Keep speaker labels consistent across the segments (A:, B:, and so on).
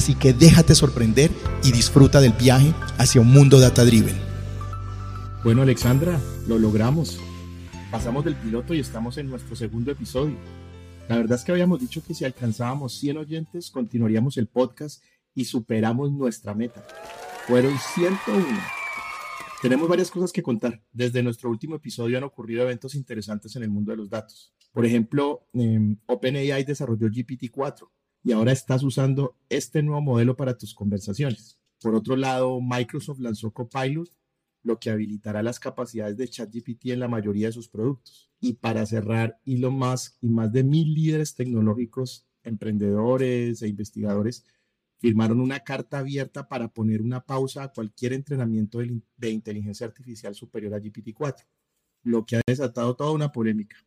A: Así que déjate sorprender y disfruta del viaje hacia un mundo data driven.
B: Bueno, Alexandra, lo logramos. Pasamos del piloto y estamos en nuestro segundo episodio. La verdad es que habíamos dicho que si alcanzábamos 100 oyentes, continuaríamos el podcast y superamos nuestra meta. Fueron 101. Tenemos varias cosas que contar. Desde nuestro último episodio han ocurrido eventos interesantes en el mundo de los datos. Por ejemplo, eh, OpenAI desarrolló GPT-4, y ahora estás usando este nuevo modelo para tus conversaciones. Por otro lado, Microsoft lanzó Copilot, lo que habilitará las capacidades de ChatGPT en la mayoría de sus productos. Y para cerrar, Elon Musk y más de mil líderes tecnológicos, emprendedores e investigadores firmaron una carta abierta para poner una pausa a cualquier entrenamiento de inteligencia artificial superior a GPT-4, lo que ha desatado toda una polémica.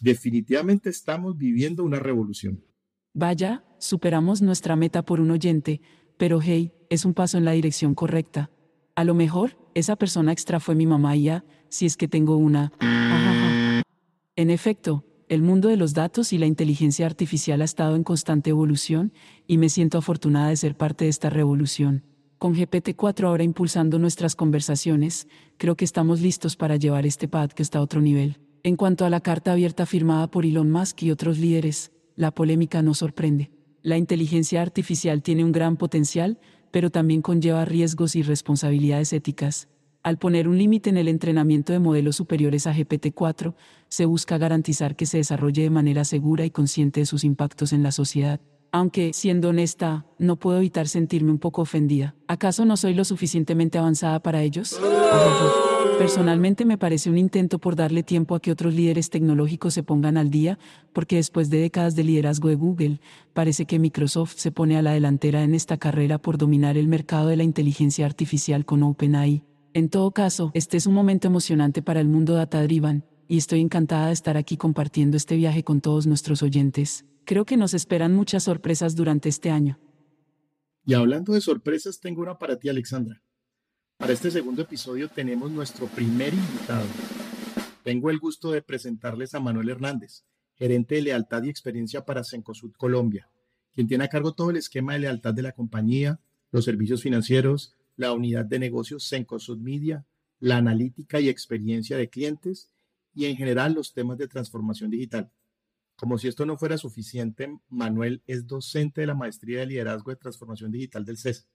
B: Definitivamente estamos viviendo una revolución.
C: Vaya, superamos nuestra meta por un oyente, pero hey, es un paso en la dirección correcta. A lo mejor, esa persona extra fue mi mamá y ya, si es que tengo una. En efecto, el mundo de los datos y la inteligencia artificial ha estado en constante evolución, y me siento afortunada de ser parte de esta revolución. Con GPT-4 ahora impulsando nuestras conversaciones, creo que estamos listos para llevar este podcast a otro nivel. En cuanto a la carta abierta firmada por Elon Musk y otros líderes, la polémica no sorprende. La inteligencia artificial tiene un gran potencial, pero también conlleva riesgos y responsabilidades éticas. Al poner un límite en el entrenamiento de modelos superiores a GPT-4, se busca garantizar que se desarrolle de manera segura y consciente de sus impactos en la sociedad. Aunque, siendo honesta, no puedo evitar sentirme un poco ofendida. ¿Acaso no soy lo suficientemente avanzada para ellos? Personalmente me parece un intento por darle tiempo a que otros líderes tecnológicos se pongan al día, porque después de décadas de liderazgo de Google, parece que Microsoft se pone a la delantera en esta carrera por dominar el mercado de la inteligencia artificial con OpenAI. En todo caso, este es un momento emocionante para el mundo data driven, y estoy encantada de estar aquí compartiendo este viaje con todos nuestros oyentes. Creo que nos esperan muchas sorpresas durante este año.
B: Y hablando de sorpresas, tengo una para ti, Alexandra. Para este segundo episodio tenemos nuestro primer invitado. Tengo el gusto de presentarles a Manuel Hernández, gerente de lealtad y experiencia para Cencosud Colombia, quien tiene a cargo todo el esquema de lealtad de la compañía, los servicios financieros, la unidad de negocios Cencosud Media, la analítica y experiencia de clientes y en general los temas de transformación digital. Como si esto no fuera suficiente, Manuel es docente de la Maestría de Liderazgo de Transformación Digital del CES.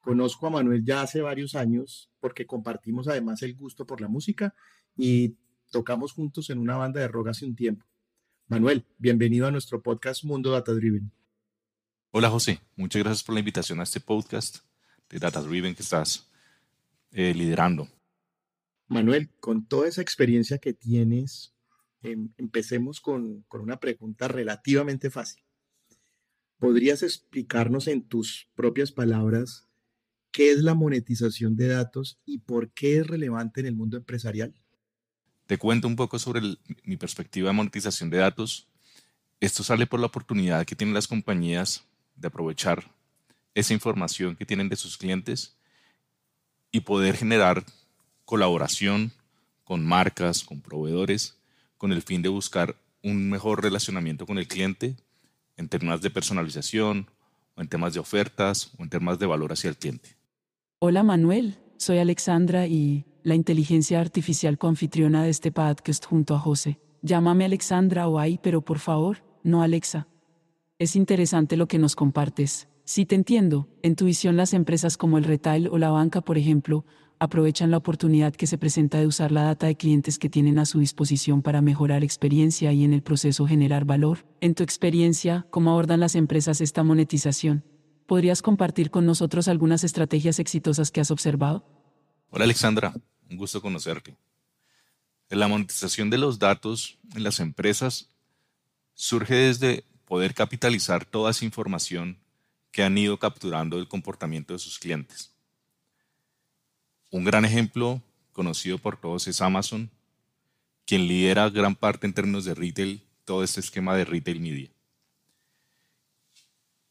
B: Conozco a Manuel ya hace varios años porque compartimos además el gusto por la música y tocamos juntos en una banda de rock hace un tiempo. Manuel, bienvenido a nuestro podcast Mundo Data Driven.
D: Hola José, muchas gracias por la invitación a este podcast de Data Driven que estás eh, liderando.
B: Manuel, con toda esa experiencia que tienes, Em, empecemos con, con una pregunta relativamente fácil. ¿Podrías explicarnos en tus propias palabras qué es la monetización de datos y por qué es relevante en el mundo empresarial?
D: Te cuento un poco sobre mi perspectiva de monetización de datos. Esto sale por la oportunidad que tienen las compañías de aprovechar esa información que tienen de sus clientes y poder generar colaboración con marcas, con proveedores con el fin de buscar un mejor relacionamiento con el cliente en temas de personalización o en temas de ofertas o en temas de valor hacia el cliente.
C: Hola Manuel, soy Alexandra y la inteligencia artificial coanfitriona de este podcast junto a José. Llámame Alexandra o ahí, pero por favor, no Alexa. Es interesante lo que nos compartes. Si te entiendo, en tu visión las empresas como el retail o la banca, por ejemplo, aprovechan la oportunidad que se presenta de usar la data de clientes que tienen a su disposición para mejorar experiencia y en el proceso generar valor. En tu experiencia, ¿cómo abordan las empresas esta monetización? ¿Podrías compartir con nosotros algunas estrategias exitosas que has observado?
D: Hola Alexandra, un gusto conocerte. La monetización de los datos en las empresas surge desde poder capitalizar toda esa información que han ido capturando del comportamiento de sus clientes Un gran ejemplo conocido por todos es Amazon, quien lidera gran parte en términos de retail, todo este esquema de retail media.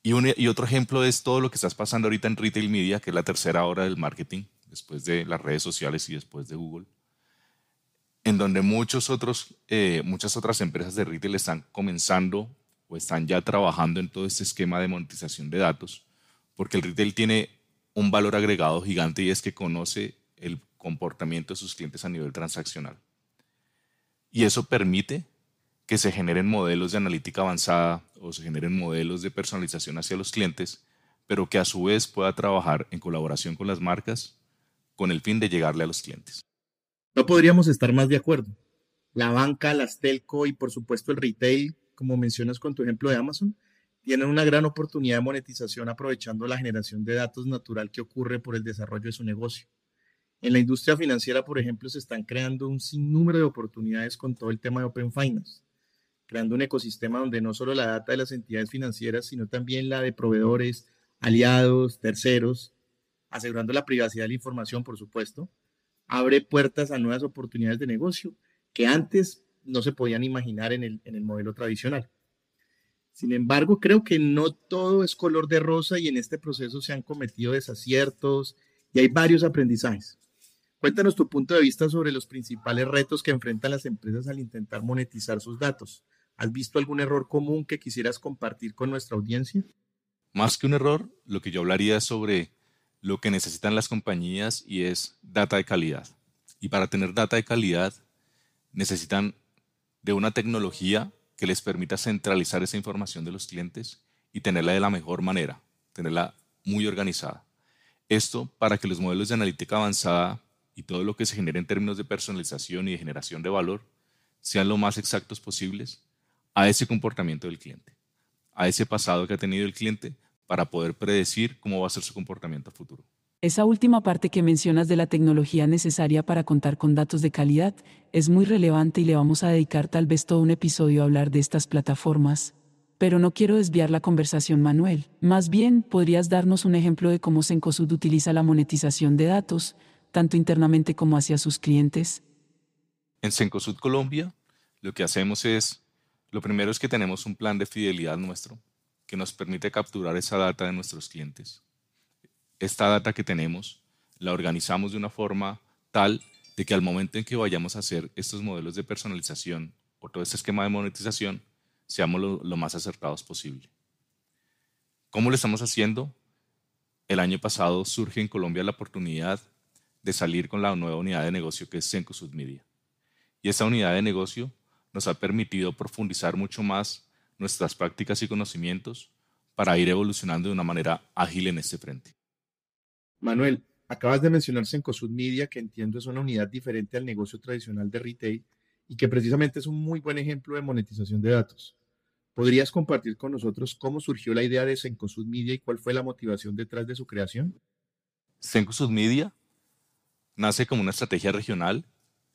D: Y, otro ejemplo es todo lo que estás pasando ahorita en retail media, que es la tercera hora del marketing, después de las redes sociales y después de Google, en donde eh, muchas otras empresas de retail están comenzando o están ya trabajando en todo este esquema de monetización de datos, porque el retail tiene un valor agregado gigante y es que conoce el comportamiento de sus clientes a nivel transaccional. Y eso permite que se generen modelos de analítica avanzada o se generen modelos de personalización hacia los clientes, pero que a su vez pueda trabajar en colaboración con las marcas con el fin de llegarle a los clientes.
B: No podríamos estar más de acuerdo. La banca, las telco y por supuesto el retail, como mencionas con tu ejemplo de Amazon, tienen una gran oportunidad de monetización aprovechando la generación de datos natural que ocurre por el desarrollo de su negocio. En la industria financiera, por ejemplo, se están creando un sinnúmero de oportunidades con todo el tema de Open Finance, creando un ecosistema donde no solo la data de las entidades financieras, sino también la de proveedores, aliados, terceros, asegurando la privacidad de la información, por supuesto, abre puertas a nuevas oportunidades de negocio que antes no se podían imaginar en el, en el modelo tradicional. Sin embargo, creo que no todo es color de rosa y en este proceso se han cometido desaciertos y hay varios aprendizajes. Cuéntanos tu punto de vista sobre los principales retos que enfrentan las empresas al intentar monetizar sus datos. ¿Has visto algún error común que quisieras compartir con nuestra audiencia?
D: Más que un error, lo que yo hablaría es sobre lo que necesitan las compañías y es data de calidad. Y para tener data de calidad necesitan de una tecnología que les permita centralizar esa información de los clientes y tenerla de la mejor manera, tenerla muy organizada. Esto para que los modelos de analítica avanzada y todo lo que se genere en términos de personalización y de generación de valor sean lo más exactos posibles a ese comportamiento del cliente, a ese pasado que ha tenido el cliente para poder predecir cómo va a ser su comportamiento futuro.
C: Esa última parte que mencionas de la tecnología necesaria para contar con datos de calidad es muy relevante y le vamos a dedicar tal vez todo un episodio a hablar de estas plataformas. Pero no quiero desviar la conversación, Manuel. Más bien, ¿podrías darnos un ejemplo de cómo Sencosud utiliza la monetización de datos, tanto internamente como hacia sus clientes?
D: En Sencosud Colombia, lo que hacemos es, lo primero es que tenemos un plan de fidelidad nuestro, que nos permite capturar esa data de nuestros clientes. Esta data que tenemos la organizamos de una forma tal de que al momento en que vayamos a hacer estos modelos de personalización o todo este esquema de monetización, seamos lo, más acertados posible. ¿Cómo lo estamos haciendo? El año pasado surge en Colombia la oportunidad de salir con la nueva unidad de negocio que es Sencosud Media. Y esta unidad de negocio nos ha permitido profundizar mucho más nuestras prácticas y conocimientos para ir evolucionando de una manera ágil en este frente.
B: Manuel, acabas de mencionar Sencosud Media, que entiendo es una unidad diferente al negocio tradicional de retail y que precisamente es un muy buen ejemplo de monetización de datos. ¿Podrías compartir con nosotros cómo surgió la idea de Sencosud Media y cuál fue la motivación detrás de su creación?
D: Sencosud Media nace como una estrategia regional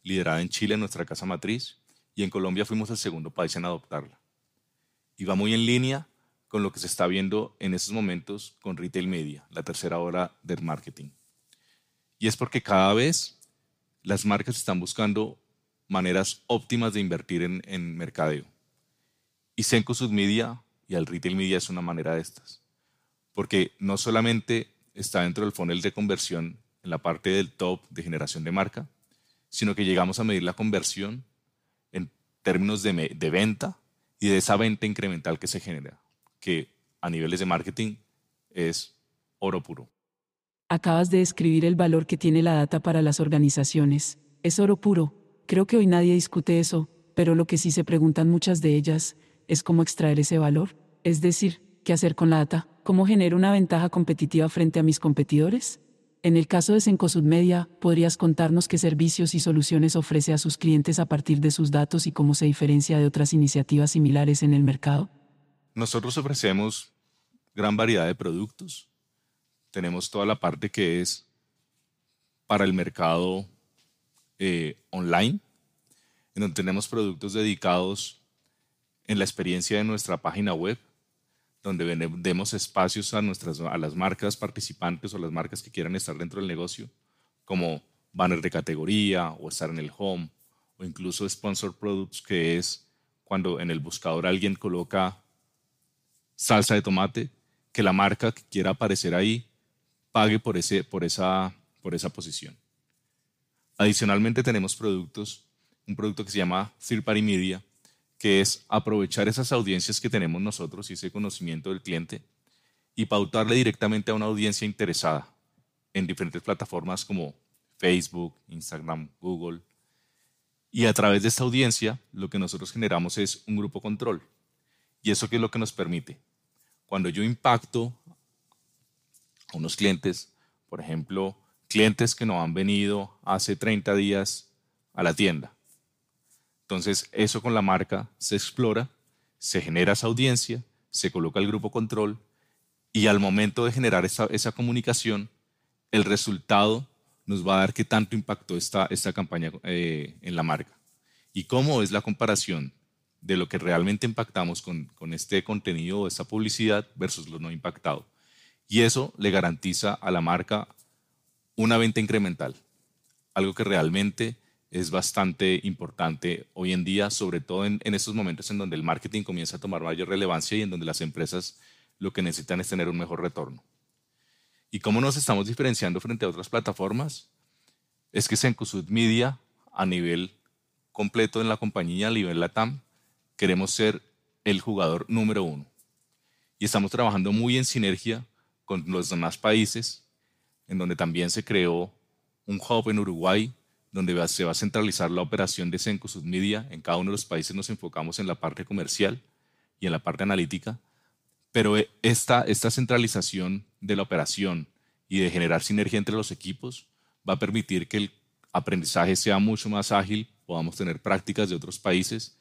D: liderada en Chile, nuestra casa matriz, y en Colombia fuimos el segundo país en adoptarla y va muy en línea con lo que se está viendo en estos momentos con retail media, la tercera hora del marketing. Y es porque cada vez las marcas están buscando maneras óptimas de invertir en, mercadeo. Y Sencosud Media y el retail media es una manera de estas. Porque no solamente está dentro del funnel de conversión en la parte del top de generación de marca, sino que llegamos a medir la conversión en términos de venta y de esa venta incremental que se genera, que a niveles de marketing es oro puro.
C: Acabas de describir el valor que tiene la data para las organizaciones. Es oro puro. Creo que hoy nadie discute eso, pero lo que sí se preguntan muchas de ellas es cómo extraer ese valor. Es decir, ¿qué hacer con la data? ¿Cómo genero una ventaja competitiva frente a mis competidores? En el caso de Sencosud Media, ¿podrías contarnos qué servicios y soluciones ofrece a sus clientes a partir de sus datos y cómo se diferencia de otras iniciativas similares en el mercado?
D: Nosotros ofrecemos gran variedad de productos. Tenemos toda la parte que es para el mercado eh, online, en donde tenemos productos dedicados en la experiencia de nuestra página web, donde demos espacios a, nuestras, a las marcas participantes o las marcas que quieran estar dentro del negocio, como banner de categoría o estar en el home o incluso sponsor products que es cuando en el buscador alguien coloca salsa de tomate, que la marca que quiera aparecer ahí pague por, ese, por, esa, por esa posición. Adicionalmente tenemos productos, un producto que se llama Third Party Media, que es aprovechar esas audiencias que tenemos nosotros y ese conocimiento del cliente y pautarle directamente a una audiencia interesada en diferentes plataformas como Facebook, Instagram, Google. Y a través de esta audiencia lo que nosotros generamos es un grupo control. ¿Y eso qué es lo que nos permite? Cuando yo impacto a unos clientes, por ejemplo, clientes que no han venido hace 30 días a la tienda, entonces, eso con la marca se explora, se genera esa audiencia, se coloca el grupo control y al momento de generar esa, esa comunicación, el resultado nos va a dar qué tanto impactó esta, esta campaña eh, en la marca. Y cómo es la comparación de lo que realmente impactamos con, con este contenido o esta publicidad versus lo no impactado. Y eso le garantiza a la marca una venta incremental, algo que realmente es bastante importante hoy en día, sobre todo en, estos momentos en donde el marketing comienza a tomar mayor relevancia y en donde las empresas lo que necesitan es tener un mejor retorno. ¿Y cómo nos estamos diferenciando frente a otras plataformas? Es que Sencosud Media, a nivel completo en la compañía, a nivel LATAM, queremos ser el jugador número uno. Y estamos trabajando muy en sinergia con los demás países, en donde también se creó un hub en Uruguay donde se va a centralizar la operación de Sencosud Media. En cada uno de los países nos enfocamos en la parte comercial y en la parte analítica, pero eh, esta centralización de la operación y de generar sinergia entre los equipos va a permitir que el aprendizaje sea mucho más ágil, podamos tener prácticas de otros países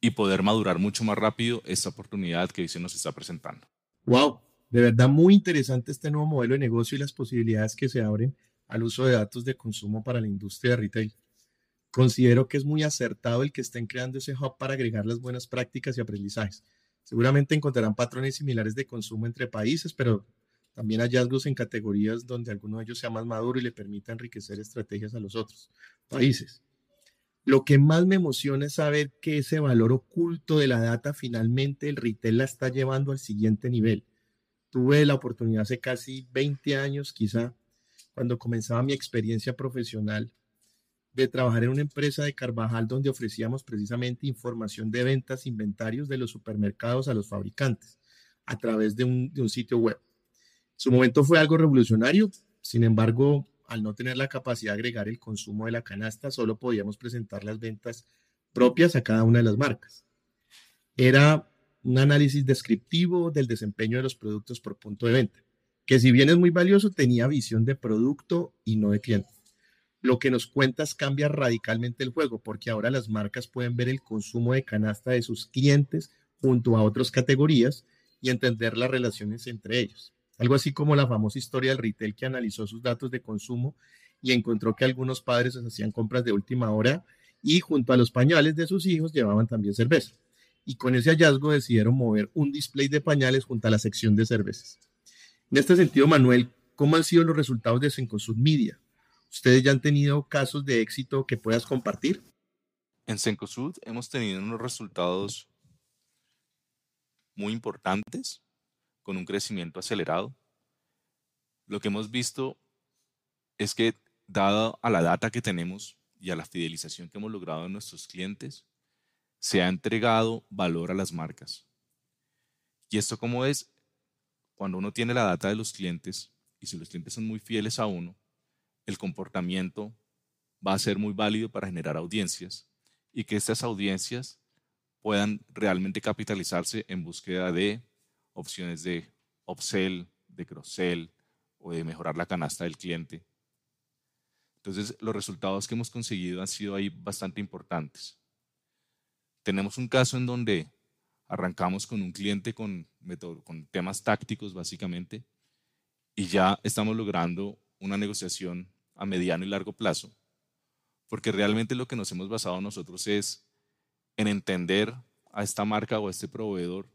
D: y poder madurar mucho más rápido esta oportunidad que se nos está presentando.
B: Wow, de verdad muy interesante este nuevo modelo de negocio y las posibilidades que se abren al uso de datos de consumo para la industria de retail. Considero que es muy acertado el que estén creando ese hub para agregar las buenas prácticas y aprendizajes. Seguramente encontrarán patrones similares de consumo entre países, pero también hallazgos en categorías donde alguno de ellos sea más maduro y le permita enriquecer estrategias a los otros países. Lo que más me emociona es saber que ese valor oculto de la data finalmente el retail la está llevando al siguiente nivel. Tuve la oportunidad hace casi 20 años, quizá, cuando comenzaba mi experiencia profesional de trabajar en una empresa de Carvajal donde ofrecíamos precisamente información de ventas, inventarios de los supermercados a los fabricantes a través de un, de un sitio web. su momento fue algo revolucionario, sin embargo, al no tener la capacidad de agregar el consumo de la canasta, solo podíamos presentar las ventas propias a cada una de las marcas. Era un análisis descriptivo del desempeño de los productos por punto de venta que si bien es muy valioso, tenía visión de producto y no de cliente. Lo que nos cuentas cambia radicalmente el juego, porque ahora las marcas pueden ver el consumo de canasta de sus clientes junto a otras categorías y entender las relaciones entre ellos. Algo así como la famosa historia del retail que analizó sus datos de consumo y encontró que algunos padres hacían compras de última hora y junto a los pañales de sus hijos llevaban también cerveza. Y con ese hallazgo decidieron mover un display de pañales junto a la sección de cervezas. En este sentido, Manuel, ¿cómo han sido los resultados de Sencosud Media? ¿Ustedes ya han tenido casos de éxito que puedas compartir?
D: En Sencosud hemos tenido unos resultados muy importantes, con un crecimiento acelerado. Lo que hemos visto es que, dado a la data que tenemos y a la fidelización que hemos logrado en nuestros clientes, se ha entregado valor a las marcas. ¿Y esto cómo es? cuando uno tiene la data de los clientes y si los clientes son muy fieles a uno, el comportamiento va a ser muy válido para generar audiencias y que estas audiencias puedan realmente capitalizarse en búsqueda de opciones de upsell, de cross-sell o de mejorar la canasta del cliente. Entonces, los resultados que hemos conseguido han sido ahí bastante importantes. Tenemos un caso en donde Arrancamos con un cliente con, con temas tácticos básicamente y ya estamos logrando una negociación a mediano y largo plazo, porque realmente lo que nos hemos basado nosotros es en entender a esta marca o a este proveedor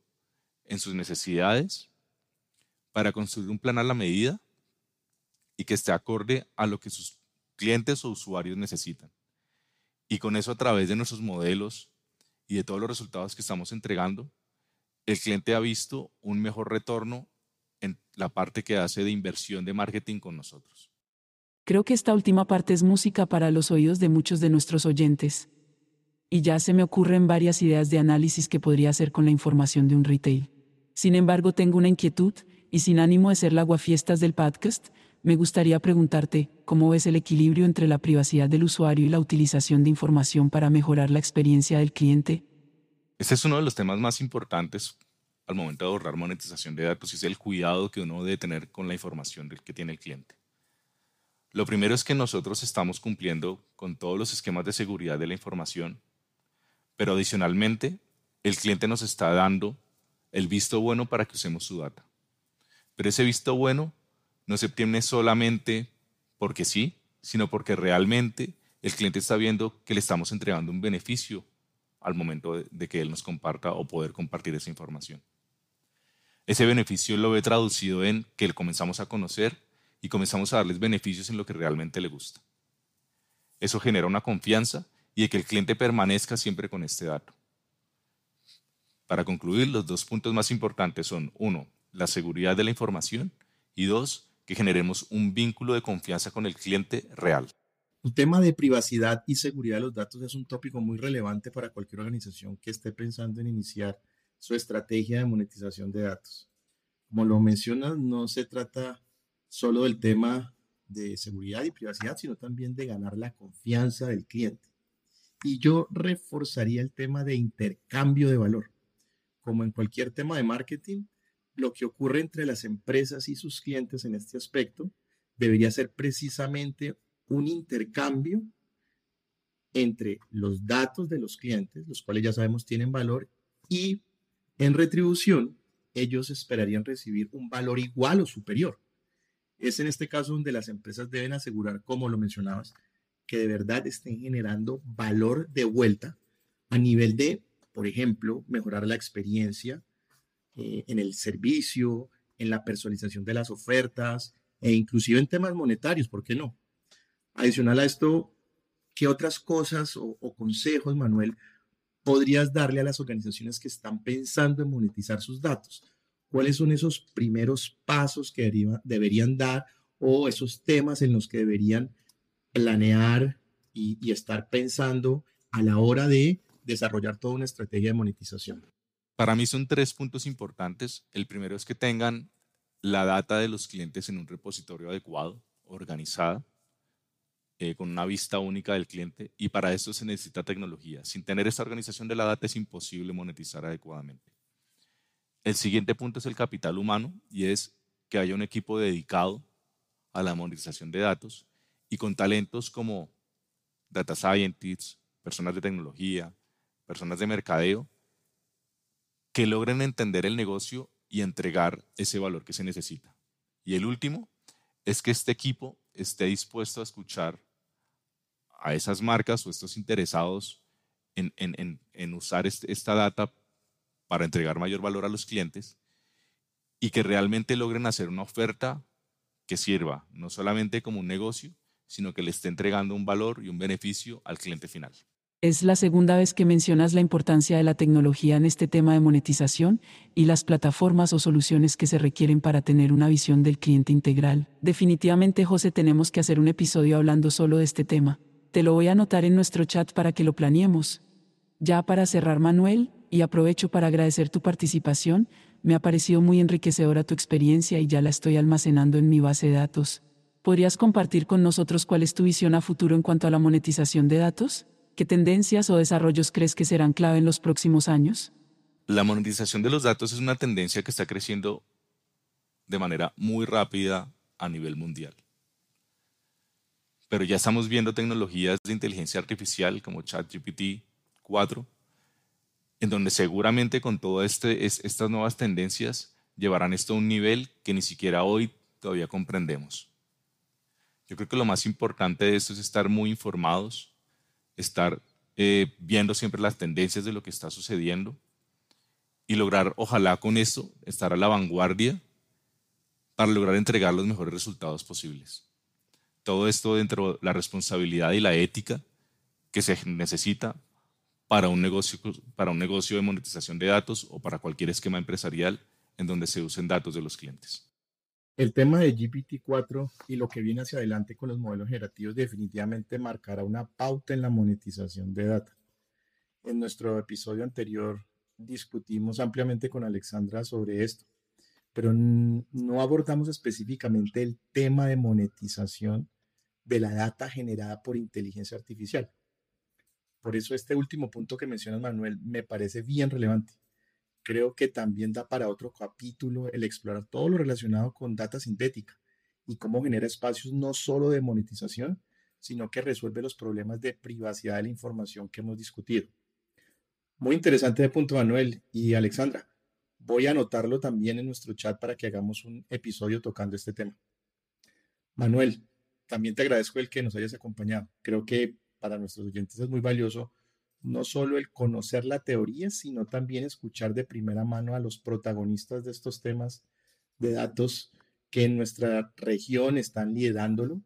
D: en sus necesidades para construir un plan a la medida y que esté acorde a lo que sus clientes o usuarios necesitan. Y con eso a través de nuestros modelos y de todos los resultados que estamos entregando, el cliente ha visto un mejor retorno en la parte que hace de inversión de marketing con nosotros.
C: Creo que esta última parte es música para los oídos de muchos de nuestros oyentes. Y ya se me ocurren varias ideas de análisis que podría hacer con la información de un retail. Sin embargo, tengo una inquietud, y sin ánimo de ser la guafiestas del podcast, me gustaría preguntarte, ¿cómo ves el equilibrio entre la privacidad del usuario y la utilización de información para mejorar la experiencia del cliente?
D: Este es uno de los temas más importantes al momento de ahorrar monetización de datos y es el cuidado que uno debe tener con la información que tiene el cliente. Lo primero es que nosotros estamos cumpliendo con todos los esquemas de seguridad de la información, pero adicionalmente el cliente nos está dando el visto bueno para que usemos su data. Pero ese visto bueno no se obtiene solamente porque sí, sino porque realmente el cliente está viendo que le estamos entregando un beneficio al momento de, que él nos comparta o poder compartir esa información. Ese beneficio lo ve traducido en que le comenzamos a conocer y comenzamos a darles beneficios en lo que realmente le gusta. Eso genera una confianza y de que el cliente permanezca siempre con este dato. Para concluir, los dos puntos más importantes son, uno, la seguridad de la información y dos, que generemos un vínculo de confianza con el cliente real.
B: El tema de privacidad y seguridad de los datos es un tópico muy relevante para cualquier organización que esté pensando en iniciar su estrategia de monetización de datos. Como lo mencionas, no se trata solo del tema de seguridad y privacidad, sino también de ganar la confianza del cliente. Y yo reforzaría el tema de intercambio de valor. Como en cualquier tema de marketing, lo que ocurre entre las empresas y sus clientes en este aspecto debería ser precisamente un intercambio entre los datos de los clientes, los cuales ya sabemos tienen valor, y en retribución ellos esperarían recibir un valor igual o superior. Es en este caso donde las empresas deben asegurar, como lo mencionabas, que de verdad estén generando valor de vuelta a nivel de, por ejemplo, mejorar la experiencia eh, en el servicio, en la personalización de las ofertas e inclusive en temas monetarios, ¿por qué no? Adicional a esto, ¿qué otras cosas o, consejos, Manuel, podrías darle a las organizaciones que están pensando en monetizar sus datos? ¿Cuáles son esos primeros pasos que deberían dar o esos temas en los que deberían planear y estar pensando a la hora de desarrollar toda una estrategia de monetización?
D: Para mí son tres puntos importantes. El primero es que tengan la data de los clientes en un repositorio adecuado, organizada, eh, con una vista única del cliente. Y para eso se necesita tecnología. Sin tener esta organización de la data es imposible monetizar adecuadamente. El siguiente punto es el capital humano y es que haya un equipo dedicado a la monetización de datos y con talentos como data scientists, personas de tecnología, personas de mercadeo que logren entender el negocio y entregar ese valor que se necesita. Y el último es que este equipo esté dispuesto a escuchar a esas marcas o estos interesados en, usar este, esta data para entregar mayor valor a los clientes y que realmente logren hacer una oferta que sirva no solamente como un negocio, sino que le esté entregando un valor y un beneficio al cliente final.
C: Es la segunda vez que mencionas la importancia de la tecnología en este tema de monetización y las plataformas o soluciones que se requieren para tener una visión del cliente integral. Definitivamente, José, tenemos que hacer un episodio hablando solo de este tema. Te lo voy a anotar en nuestro chat para que lo planeemos. Ya para cerrar, Manuel, y aprovecho para agradecer tu participación, me ha parecido muy enriquecedora tu experiencia y ya la estoy almacenando en mi base de datos. ¿Podrías compartir con nosotros cuál es tu visión a futuro en cuanto a la monetización de datos? ¿Qué tendencias o desarrollos crees que serán clave en los próximos años?
D: La monetización de los datos es una tendencia que está creciendo de manera muy rápida a nivel mundial. Pero ya estamos viendo tecnologías de inteligencia artificial como ChatGPT 4, en donde seguramente con todas este, estas nuevas tendencias llevarán esto a un nivel que ni siquiera hoy todavía comprendemos. Yo creo que lo más importante de esto es estar muy informados, estar eh, viendo siempre las tendencias de lo que está sucediendo y lograr, ojalá con eso, estar a la vanguardia para lograr entregar los mejores resultados posibles. todo esto dentro de la responsabilidad y la ética que se necesita para un negocio, para un negocio de monetización de datos o para cualquier esquema empresarial en donde se usen datos de los clientes.
B: El tema de GPT-4 y lo que viene hacia adelante con los modelos generativos definitivamente marcará una pauta en la monetización de datos. En nuestro episodio anterior discutimos ampliamente con Alexandra sobre esto, pero no abordamos específicamente el tema de monetización de la data generada por inteligencia artificial. Por eso este último punto que mencionas, Manuel, me parece bien relevante. Creo que también da para otro capítulo el explorar todo lo relacionado con data sintética y cómo genera espacios no solo de monetización, sino que resuelve los problemas de privacidad de la información que hemos discutido. Muy interesante de punto, Manuel y Alexandra. Voy a anotarlo también en nuestro chat para que hagamos un episodio tocando este tema. Manuel, también te agradezco el que nos hayas acompañado. Creo que para nuestros oyentes es muy valioso no solo el conocer la teoría, sino también escuchar de primera mano a los protagonistas de estos temas de datos que en nuestra región están liderándolo,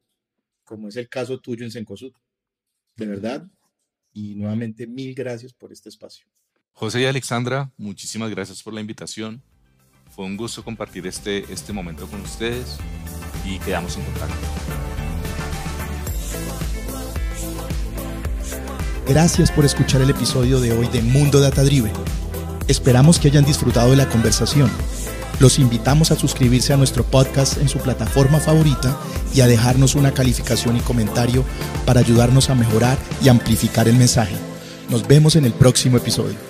B: como es el caso tuyo en Sencosud. De verdad, y nuevamente mil gracias por este espacio.
D: José y Alexandra, muchísimas gracias por la invitación. Fue un gusto compartir este, este momento con ustedes y quedamos en contacto.
E: Gracias por escuchar el episodio de hoy de Mundo Data Driven. Esperamos que hayan disfrutado de la conversación. Los invitamos a suscribirse a nuestro podcast en su plataforma favorita y a dejarnos una calificación y comentario para ayudarnos a mejorar y amplificar el mensaje. Nos vemos en el próximo episodio.